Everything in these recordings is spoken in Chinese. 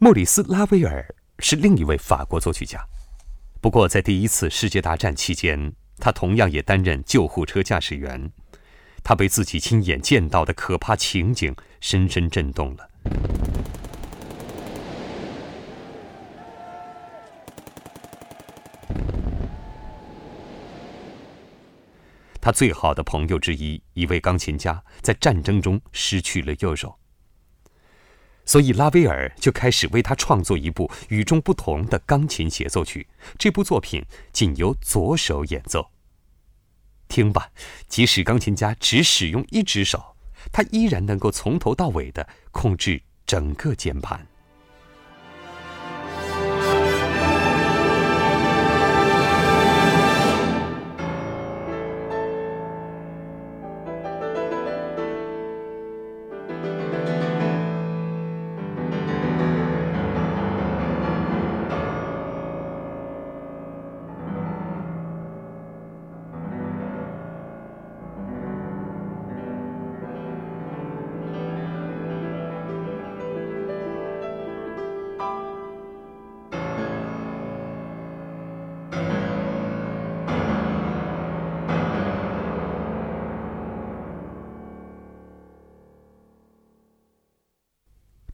莫里斯·拉威尔是另一位法国作曲家，不过在第一次世界大战期间，他同样也担任救护车驾驶员。他被自己亲眼见到的可怕情景深深震动了。他最好的朋友之一，一位钢琴家，在战争中失去了右手，所以拉威尔就开始为他创作一部与众不同的钢琴协奏曲。这部作品仅由左手演奏。听吧，即使钢琴家只使用一只手，他依然能够从头到尾的控制整个键盘。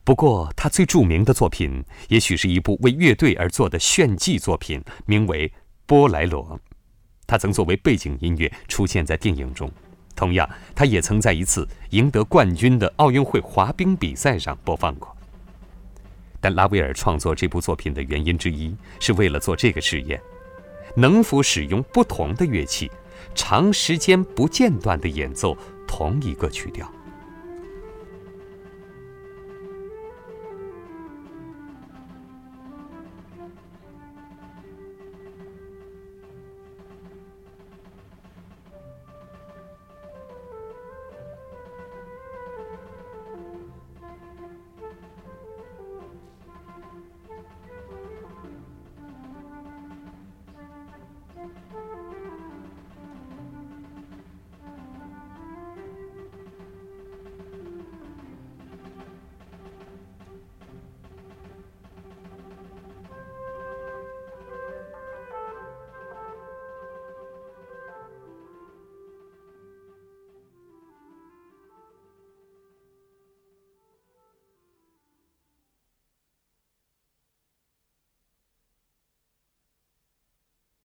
不过，他最著名的作品，也许是一部为乐队而做的炫技作品，名为《波莱罗》。他曾作为背景音乐出现在电影中。同样，他也曾在一次赢得冠军的奥运会滑冰比赛上播放过。但拉威尔创作这部作品的原因之一，是为了做这个实验：能否使用不同的乐器，长时间不间断地演奏同一个曲调。